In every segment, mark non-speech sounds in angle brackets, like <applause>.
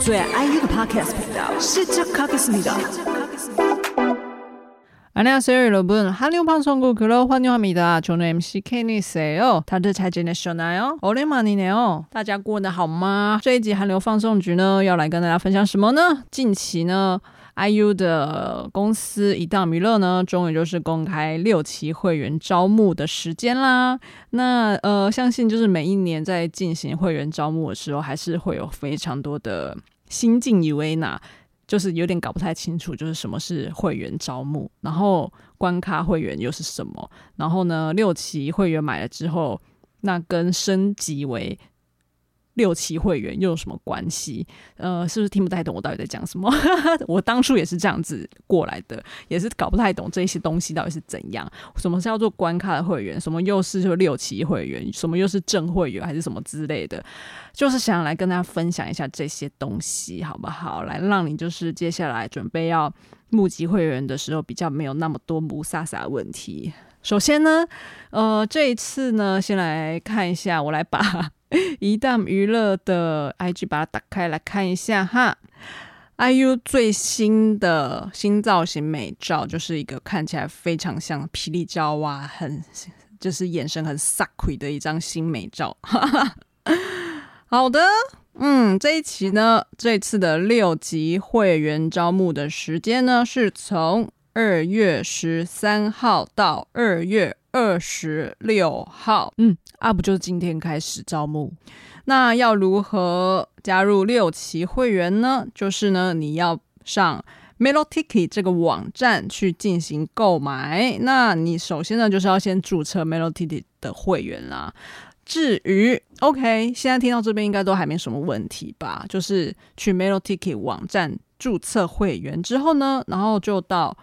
最爱 IU 的 Podcast 频道是这卡克斯米的。안녕하세요여러분韩流放送局그로환영합니다 저는 MC 케니스예요 다들 잘 지내셨나요? 오랜만이네요. 大家过得好吗？这一集韩流放送局呢，要来跟大家分享什么呢？近期呢 ，IU 的公司一档娱乐呢，终于就是公开六期会员招募的时间啦。那呃，相信就是每一年在进行会员招募的时候，还是会有非常多的。新进以为呢，就是有点搞不太清楚，就是什么是会员招募，然后关卡会员又是什么？然后呢，六期会员买了之后，那跟升级为。六期会员又有什么关系？呃，是不是听不太懂我到底在讲什么？<laughs> 我当初也是这样子过来的，也是搞不太懂这些东西到底是怎样。什么是叫做关卡的会员？什么又是就六期会员？什么又是正会员？还是什么之类的？就是想来跟大家分享一下这些东西，好不好？来让你就是接下来准备要募集会员的时候，比较没有那么多雾煞煞的问题。首先呢，呃，这一次呢，先来看一下，我来把。<laughs> 一档娱乐的 IG 把它打开来看一下哈，IU 最新的新造型美照，就是一个看起来非常像霹雳娇娃，很就是眼神很煞气的一张新美照。<laughs> 好的，嗯，这一期呢，这次的六级会员招募的时间呢，是从二月十三号到二月二十六号，嗯。啊，不就是今天开始招募？那要如何加入六期会员呢？就是呢，你要上 Melotiki 这个网站去进行购买。那你首先呢，就是要先注册 Melotiki 的会员啦。至于 OK，现在听到这边应该都还没什么问题吧？就是去 Melotiki 网站注册会员之后呢，然后就到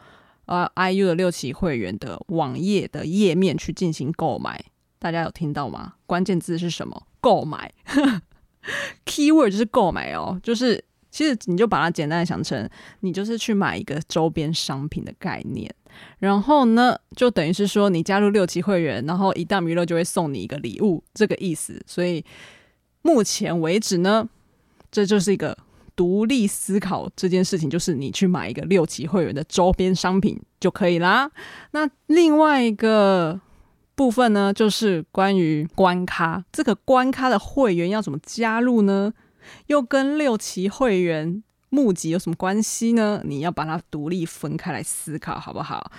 呃 IU 的六期会员的网页的页面去进行购买。大家有听到吗？关键字是什么？购买，keyword 就是购买哦。就是其实你就把它简单的想成，你就是去买一个周边商品的概念。然后呢，就等于是说你加入六期会员，然后一旦娱乐就会送你一个礼物，这个意思。所以目前为止呢，这就是一个独立思考这件事情，就是你去买一个六期会员的周边商品就可以啦。那另外一个。部分呢，就是关于关咖，这个关咖的会员要怎么加入呢？又跟六期会员募集有什么关系呢？你要把它独立分开来思考，好不好？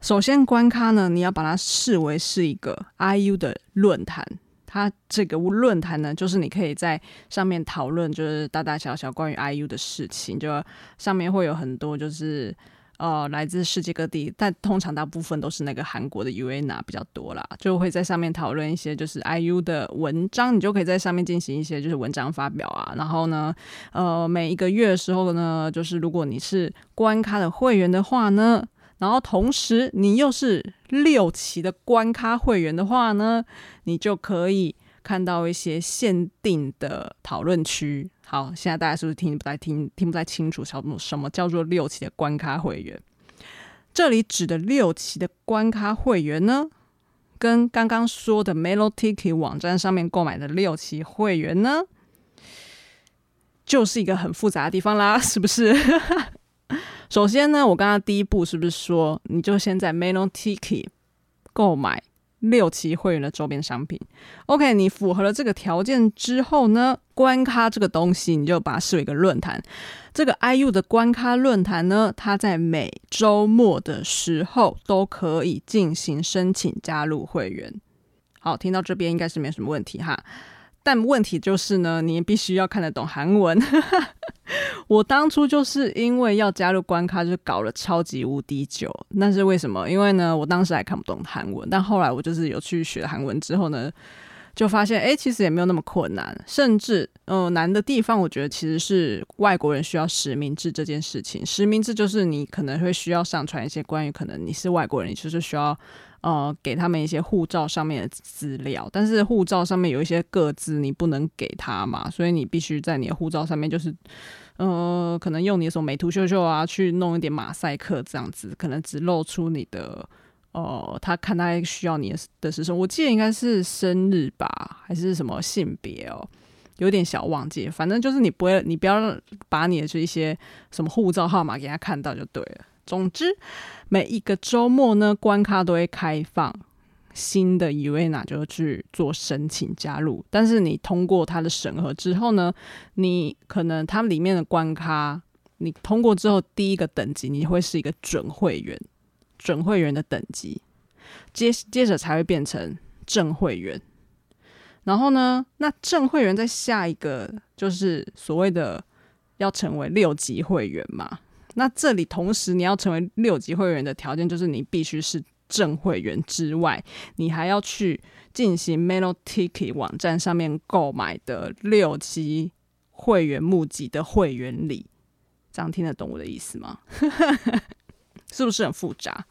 首先，关咖呢，你要把它视为是一个 IU 的论坛，它这个论坛呢，就是你可以在上面讨论，就是大大小小关于 IU 的事情，就上面会有很多就是。呃，来自世界各地，但通常大部分都是那个韩国的 UANA 比较多啦，就会在上面讨论一些就是 IU 的文章，你就可以在上面进行一些就是文章发表啊。然后呢，呃，每一个月的时候呢，就是如果你是关咖的会员的话呢，然后同时你又是六期的关咖会员的话呢，你就可以。看到一些限定的讨论区，好，现在大家是不是听不太听听不太清楚？什么什么叫做六期的关咖会员？这里指的六期的关咖会员呢，跟刚刚说的 Melotiki 网站上面购买的六期会员呢，就是一个很复杂的地方啦，是不是？<laughs> 首先呢，我刚刚第一步是不是说，你就先在 Melotiki 购买？六期会员的周边商品，OK，你符合了这个条件之后呢，关咖这个东西你就把它视为一个论坛。这个 IU 的关咖论坛呢，它在每周末的时候都可以进行申请加入会员。好，听到这边应该是没什么问题哈。但问题就是呢，你必须要看得懂韩文。<laughs> 我当初就是因为要加入关咖，就搞了超级无敌久。那是为什么？因为呢，我当时还看不懂韩文。但后来我就是有去学韩文之后呢，就发现，哎，其实也没有那么困难，甚至，呃，难的地方，我觉得其实是外国人需要实名制这件事情。实名制就是你可能会需要上传一些关于可能你是外国人，你就是需要，呃，给他们一些护照上面的资料，但是护照上面有一些个资你不能给他嘛，所以你必须在你的护照上面就是，呃，可能用你的什么美图秀秀啊去弄一点马赛克这样子，可能只露出你的。哦，他看他需要你的是时候？我记得应该是生日吧，还是什么性别哦？有点小忘记。反正就是你不会，你不要把你的这一些什么护照号码给他看到就对了。总之，每一个周末呢，关卡都会开放新的 Uena 就去做申请加入。但是你通过他的审核之后呢，你可能他里面的关卡你通过之后，第一个等级你会是一个准会员。准会员的等级，接接着才会变成正会员，然后呢，那正会员在下一个就是所谓的要成为六级会员嘛。那这里同时你要成为六级会员的条件，就是你必须是正会员之外，你还要去进行 Melotiki 网站上面购买的六级会员募集的会员礼。这样听得懂我的意思吗？<laughs> 是不是很复杂？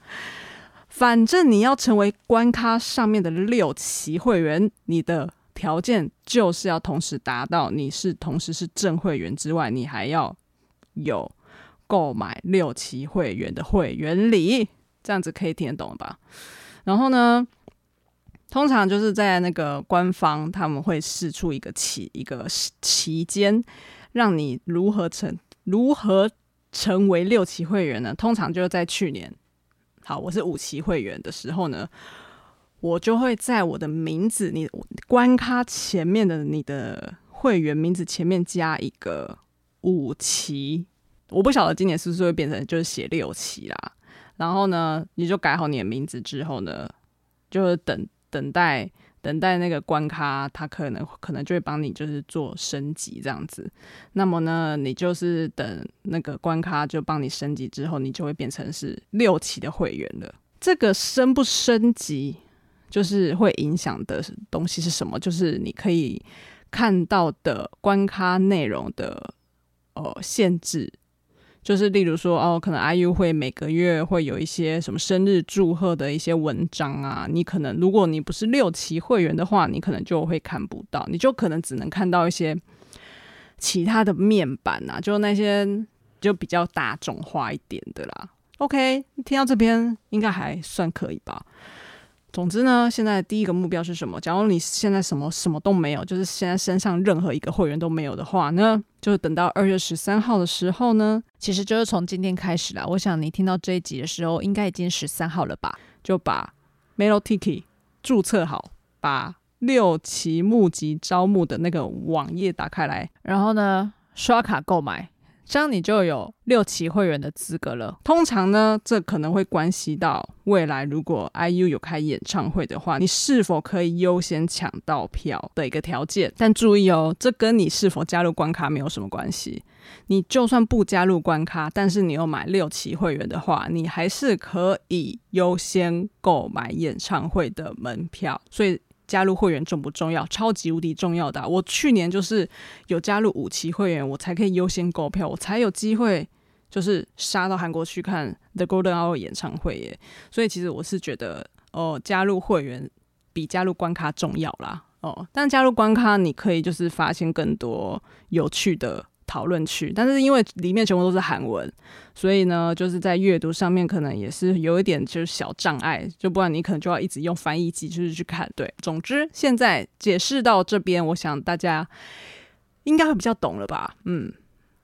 反正你要成为关卡上面的六期会员，你的条件就是要同时达到，你是同时是正会员之外，你还要有购买六期会员的会员礼，这样子可以听得懂了吧？然后呢，通常就是在那个官方他们会释出一个期一个期间，让你如何成如何。成为六期会员呢，通常就是在去年，好，我是五期会员的时候呢，我就会在我的名字，你关卡前面的你的会员名字前面加一个五期，我不晓得今年是不是会变成就是写六期啦。然后呢，你就改好你的名字之后呢，就等等待。等待那个关卡，他可能可能就会帮你就是做升级这样子。那么呢，你就是等那个关卡就帮你升级之后，你就会变成是六期的会员了。这个升不升级，就是会影响的东西是什么？就是你可以看到的关卡内容的呃限制。就是例如说哦，可能 IU 会每个月会有一些什么生日祝贺的一些文章啊，你可能如果你不是六期会员的话，你可能就会看不到，你就可能只能看到一些其他的面板啊，就那些就比较大众化一点的啦。OK，听到这边应该还算可以吧。总之呢，现在第一个目标是什么？假如你现在什么什么都没有，就是现在身上任何一个会员都没有的话呢，就等到二月十三号的时候呢，其实就是从今天开始啦。我想你听到这一集的时候，应该已经十三号了吧？就把 Melotiki 注册好，把六期募集招募的那个网页打开来，然后呢，刷卡购买。这样你就有六期会员的资格了。通常呢，这可能会关系到未来，如果 IU 有开演唱会的话，你是否可以优先抢到票的一个条件。但注意哦，这跟你是否加入关卡没有什么关系。你就算不加入关卡，但是你有买六期会员的话，你还是可以优先购买演唱会的门票。所以。加入会员重不重要？超级无敌重要的。我去年就是有加入五期会员，我才可以优先购票，我才有机会就是杀到韩国去看 The Golden Hour 演唱会耶。所以其实我是觉得，哦，加入会员比加入关卡重要啦。哦，但加入关卡你可以就是发现更多有趣的。讨论区，但是因为里面全部都是韩文，所以呢，就是在阅读上面可能也是有一点就是小障碍，就不然你可能就要一直用翻译机就是去看。对，总之现在解释到这边，我想大家应该会比较懂了吧？嗯。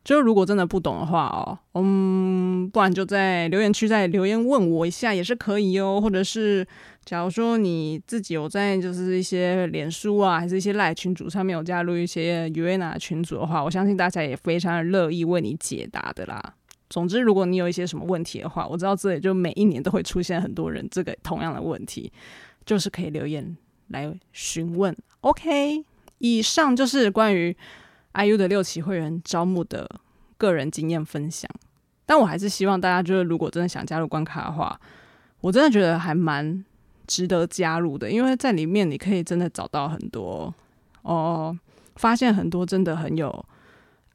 就如果真的不懂的话哦，嗯，不然就在留言区再留言问我一下也是可以哦。或者是假如说你自己有在就是一些脸书啊，还是一些赖群组上面有加入一些 Uena 群组的话，我相信大家也非常乐意为你解答的啦。总之，如果你有一些什么问题的话，我知道这里就每一年都会出现很多人这个同样的问题，就是可以留言来询问。OK，以上就是关于。IU 的六期会员招募的个人经验分享，但我还是希望大家就是，如果真的想加入关卡的话，我真的觉得还蛮值得加入的，因为在里面你可以真的找到很多哦，发现很多真的很有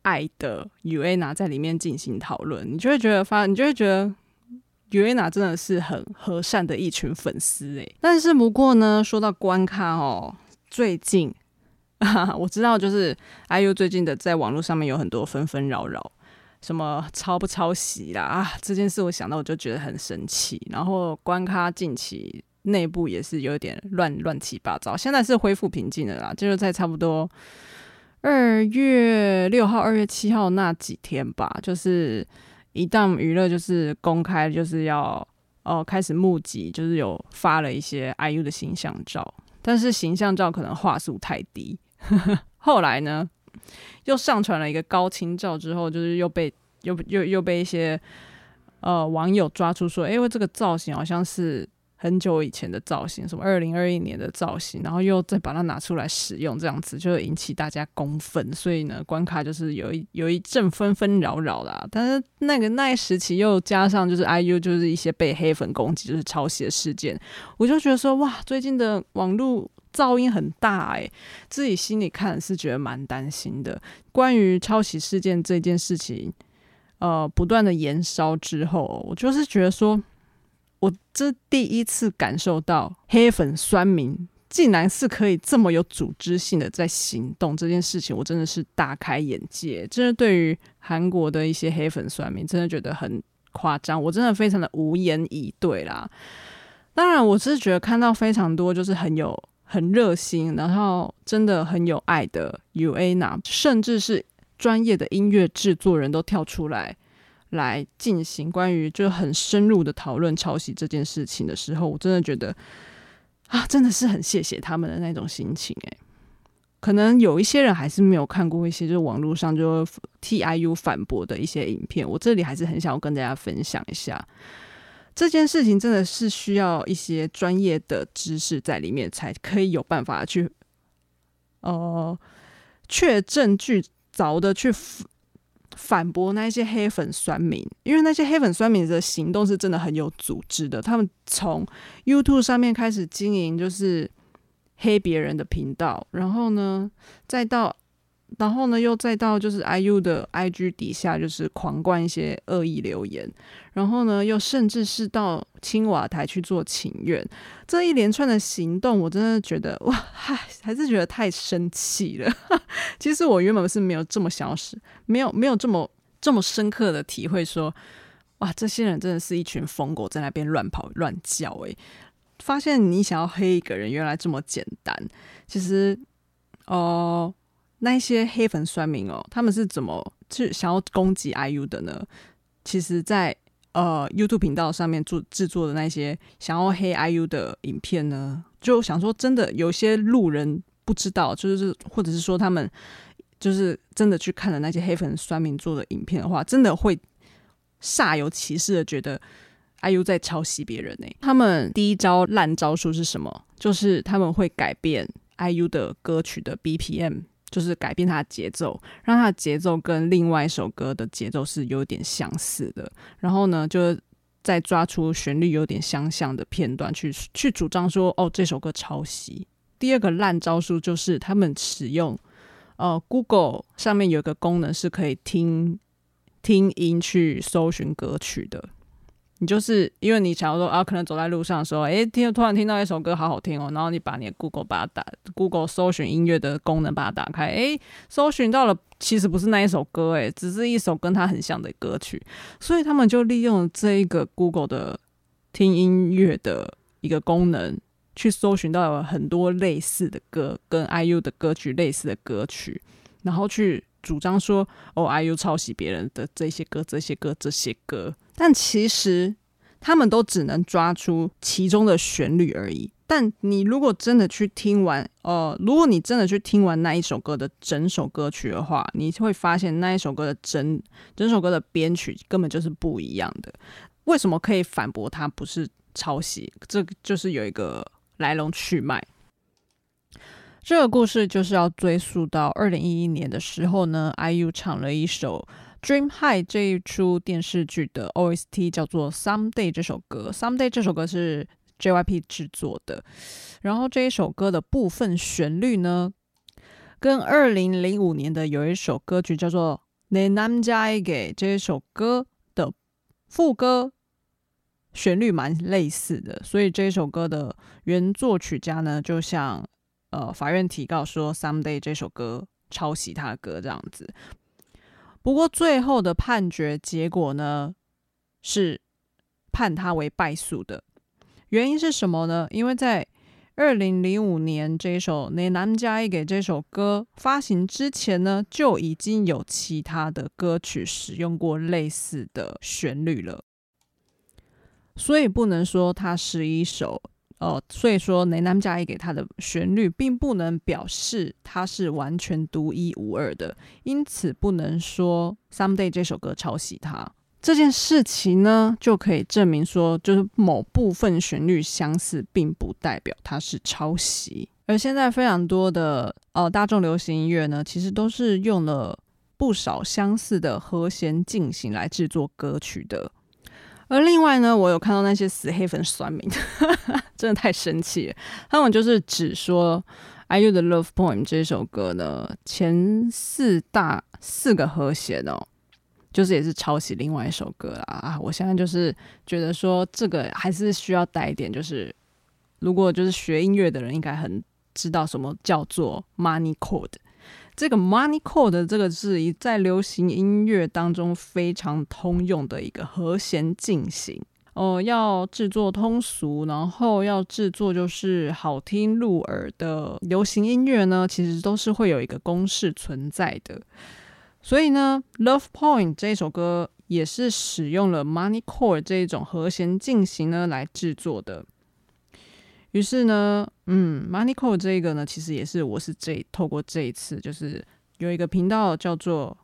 爱的 UANA 在里面进行讨论，你就会觉得发，你就会觉得 UANA 真的是很和善的一群粉丝诶。但是不过呢，说到关卡哦，最近 <laughs> 我知道就是 IU 最近的在网络上面有很多纷纷扰扰。什么抄不抄袭啦啊！这件事我想到我就觉得很生气。然后关卡近期内部也是有点乱乱七八糟，现在是恢复平静的啦，就是在差不多二月六号、二月七号那几天吧，就是一档娱乐就是公开就是要哦、开始募集，就是有发了一些 IU 的形象照，但是形象照可能画素太低，<laughs> 后来呢？又上传了一个高清照之后，就是又被又又又被一些呃网友抓出说，因为这个造型好像是很久以前的造型，什么二零二一年的造型，然后又再把它拿出来使用，这样子就引起大家公愤，所以呢，关卡就是有一有一阵纷纷扰扰啦。但是那个那一时期又加上就是 IU 就是一些被黑粉攻击，就是抄袭的事件，我就觉得说哇，最近的网络。噪音很大哎、自己心里看是觉得蛮担心的。关于抄袭事件这件事情，呃，不断的延烧之后，我就是觉得说，我这第一次感受到黑粉酸民竟然是可以这么有组织性的在行动这件事情，我真的是大开眼界。真的对于韩国的一些黑粉酸民，真的觉得很夸张，我真的非常的无言以对啦。当然，我是觉得看到非常多就是很有。很热心，然后真的很有爱的 U A，甚至是专业的音乐制作人都跳出来来进行关于就很深入的讨论抄袭这件事情的时候，我真的觉得啊，真的是很谢谢他们的那种心情诶，可能有一些人还是没有看过一些就是网络上就 Tiu 反驳的一些影片，我这里还是很想要跟大家分享一下。这件事情真的是需要一些专业的知识在里面，才可以有办法去，呃，确证据凿的去反驳那些黑粉酸民，因为那些黑粉酸民的行动是真的很有组织的。他们从 YouTube 上面开始经营，就是黑别人的频道，然后呢，再到。然后呢，又再到就是 IU 的 IG 底下，就是狂灌一些恶意留言。然后呢，又甚至是到青瓦台去做请愿。这一连串的行动，我真的觉得哇，嗨，还是觉得太生气了。<laughs> 其实我原本是没有这么想要，没有没有这么这么深刻的体会说，哇，这些人真的是一群疯狗在那边乱跑乱叫。诶，发现你想要黑一个人，原来这么简单。其实，哦、那些黑粉酸民哦，他们是怎么去想要攻击 IU 的呢？其实在，呃 YouTube 频道上面做制作的那些想要黑 IU 的影片呢，就想说真的，有些路人不知道，就是或者是说他们就是真的去看了那些黑粉酸民做的影片的话，真的会煞有其事的觉得 IU 在抄袭别人呢。他们第一招烂招数是什么？就是他们会改变 IU 的歌曲的 BPM。就是改变它的节奏，让它的节奏跟另外一首歌的节奏是有点相似的。然后呢，就再抓出旋律有点相像的片段去去主张说，哦，这首歌抄袭。第二个烂招数就是他们使用，呃，Google 上面有一个功能是可以听听音去搜寻歌曲的。你就是因为你想要说啊，可能走在路上的时候，诶，听突然听到一首歌好好听哦，然后你把你的 Google 把它打 Google 搜寻音乐的功能把它打开，诶，搜寻到了其实不是那一首歌，诶，只是一首跟它很像的歌曲，所以他们就利用这一个 Google 的听音乐的一个功能，去搜寻到了很多类似的歌，跟 IU 的歌曲类似的歌曲，然后去主张说哦，IU 抄袭别人的这些歌，这些歌，这些歌。但其实他们都只能抓出其中的旋律而已。但你如果真的去听完，呃，如果你真的去听完那一首歌的整首歌曲的话，你会发现那一首歌的整整首歌的编曲根本就是不一样的。为什么可以反驳它不是抄袭？这就是有一个来龙去脉。这个故事就是要追溯到二零一一年的时候呢，IU 唱了一首。Dream High 这一出电视剧的 OST 叫做《Someday》这首歌，《Someday》这首歌是 JYP 制作的。然后这一首歌的部分旋律呢，跟二零零五年的有一首歌曲叫做《내남자에게》这一首歌的副歌旋律蛮类似的，所以这一首歌的原作曲家呢，就向呃法院提告说《Someday》这首歌抄袭他的歌这样子。 不过最后的判决结果呢，是判他为败诉的。原因是什么呢？因为在二零零五年这首《你男家一给》这首歌发行之前呢，就已经有其他的歌曲使用过类似的旋律了，所以不能说它是一首哦，所以说雷南加一给他的旋律并不能表示它是完全独一无二的，因此不能说《Someday》这首歌抄袭他。这件事情呢，就可以证明说，就是某部分旋律相似，并不代表它是抄袭。而现在非常多的呃大众流行音乐呢，其实都是用了不少相似的和弦进行来制作歌曲的。而另外呢，我有看到那些死黑粉酸民，真的太生气了。他们就是只说《IU 的 Love Poem》这首歌呢，前四大四个和弦哦。就是也是抄袭另外一首歌啦啊！我现在就是觉得说这个还是需要带一点，就是如果就是学音乐的人应该很知道什么叫做 money chord。这个 money chord 这个是在流行音乐当中非常通用的一个和弦进行哦。要制作通俗，然后要制作就是好听入耳的流行音乐呢，其实都是会有一个公式存在的。所以呢，《Love Point》这首歌也是使用了 Money Chord 这一种和弦进行呢来制作的。于是呢，嗯，Money Chord 这个呢，其实也是我是这透过这一次，就是有一个频道叫做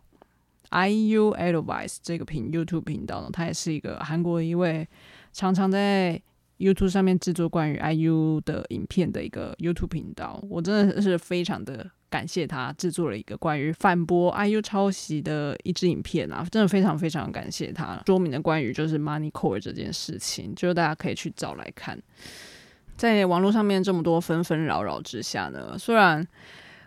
IU Advice 这个频 YouTube 频道呢，它也是一个韩国一位常常在 YouTube 上面制作关于 IU 的影片的一个 YouTube 频道。我真的是非常的。感谢他制作了一个关于反驳 IU 抄袭的一支影片啊，真的非常非常感谢他说明了关于就是 Money Core 这件事情，就是大家可以去找来看。在网络上面这么多纷纷扰扰之下呢，虽然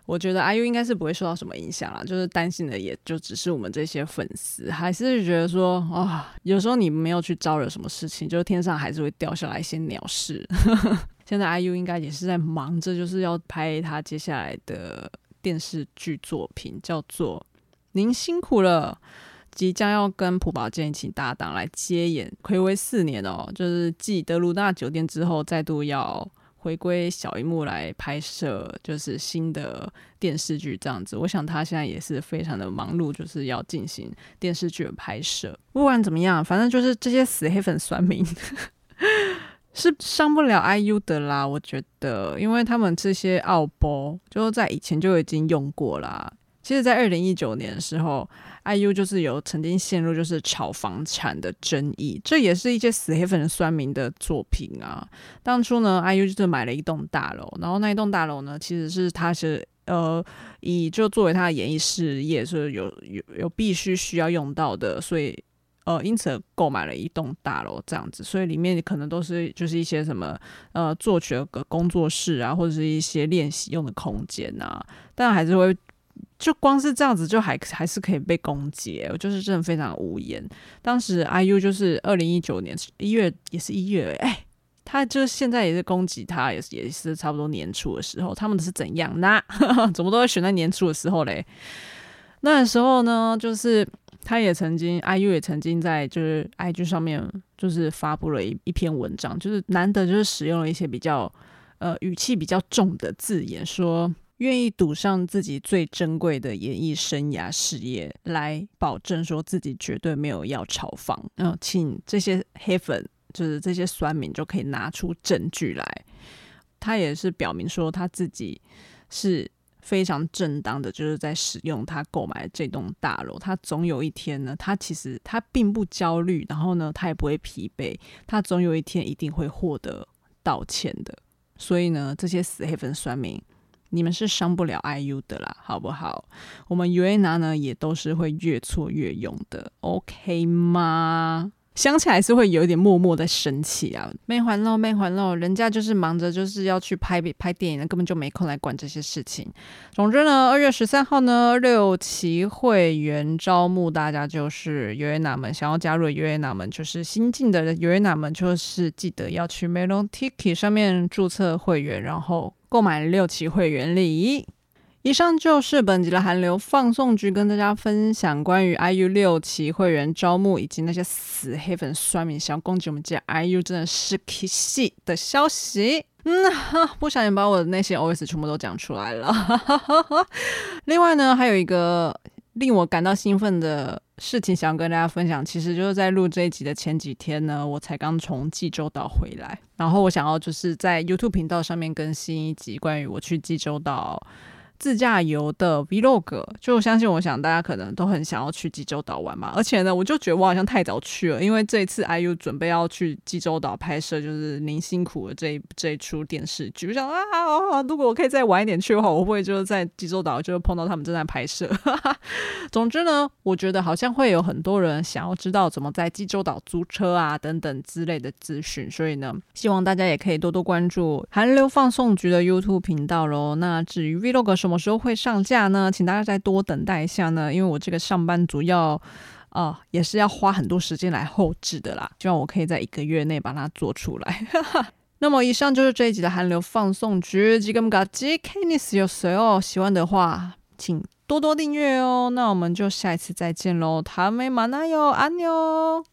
我觉得 IU 应该是不会受到什么影响啦，就是担心的也就只是我们这些粉丝，还是觉得说啊、有时候你没有去招惹什么事情，就是天上还是会掉下来一些鸟事。<laughs> 现在 IU 应该也是在忙着，就是要拍他接下来的电视剧作品，叫做《您辛苦了》，即将要跟朴宝剑一起搭档来接演，暌违四年哦，就是继德鲁纳酒店之后，再度要回归小荧幕来拍摄，就是新的电视剧这样子。我想他现在也是非常的忙碌，就是要进行电视剧的拍摄。不管怎么样，反正就是这些死黑粉酸民。是上不了 IU 的啦，我觉得，因为他们这些奥播就在以前就已经用过啦。其实，在二零一九年的时候，IU 就是有曾经陷入就是炒房产的争议，这也是一些死黑粉的酸民的作品啊。当初呢，IU 就是买了一栋大楼，然后那一栋大楼呢，其实是他是呃以就作为他的演艺事业是有有有必须需要用到的，所以。呃，因此购买了一栋大楼这样子，所以里面可能都是就是一些什么呃作曲的工作室啊，或者是一些练习用的空间啊，但还是会就光是这样子就还还是可以被攻击，我就是真的非常无言。当时 IU 就是二零一九年一月也是一月，哎、他就是现在也是攻击他，也是也是差不多年初的时候，他们是怎样呢？<laughs> 怎么都会选在年初的时候嘞？那时候呢，就是。他也曾经，IU 也曾经在就是 IG 上面就是发布了一一篇文章，就是难得就是使用了一些比较呃语气比较重的字眼，说愿意赌上自己最珍贵的演艺生涯事业来保证说自己绝对没有要炒房。嗯、呃，请这些黑粉就是这些酸民就可以拿出证据来。他也是表明说他自己是。非常正当的，就是在使用他购买这栋大楼。他总有一天呢，他其实他并不焦虑，然后呢，他也不会疲惫。他总有一天一定会获得道歉的。所以呢，这些死黑粉酸民，你们是伤不了 IU 的啦，好不好？我们 UAENA 呢，也都是会越挫越勇的，OK 吗？想起来是会有一点默默的生气啊。没还喽，没还喽，人家就是忙着就是要去拍拍电影，根本就没空来管这些事情。总之呢，二月十三号呢，六期会员招募，大家就是 u n a 们想要加入 u n a 们，就是新进的 u n a 们，就是记得要去 Melon Tiki 上面注册会员，然后购买六期会员礼。以上就是本集的韩流放送局，跟大家分享关于 IU 六期会员招募以及那些死黑粉酸民想攻击我们家 IU 真的是 K 系的消息。嗯，哈 <laughs> 不小心把我的那些 OS 全部都讲出来了。<laughs> 另外呢，还有一个令我感到兴奋的事情想跟大家分享，其实就是在录这一集的前几天呢，我才刚从济州岛回来，然后我想要就是在 YouTube 频道上面更新一集关于我去济州岛。自驾游的 Vlog，就我相信我想大家可能都很想要去济州岛玩嘛，而且呢，我就觉得我好像太早去了，因为这一次 IU 准备要去济州岛拍摄，就是您辛苦的这一这一出电视剧，我想啊，如果我可以再晚一点去的话，我会不会就是在济州岛就会碰到他们正在拍摄？<laughs> 总之呢，我觉得好像会有很多人想要知道怎么在济州岛租车啊等等之类的资讯，所以呢，希望大家也可以多多关注韩流放送局的 YouTube 频道喽。那至于 Vlog 什么？什么时候会上架呢？请大家再多等待一下呢，因为我这个上班族要啊、呃，也是要花很多时间来后制的啦。希望我可以在一个月内把它做出来。<laughs> 那么以上就是这一集的韩流放送局，지금까지 Kennis 였어요。喜欢的话，请多多订阅哦。那我们就下一次再见喽，다음에만나요， 安妞。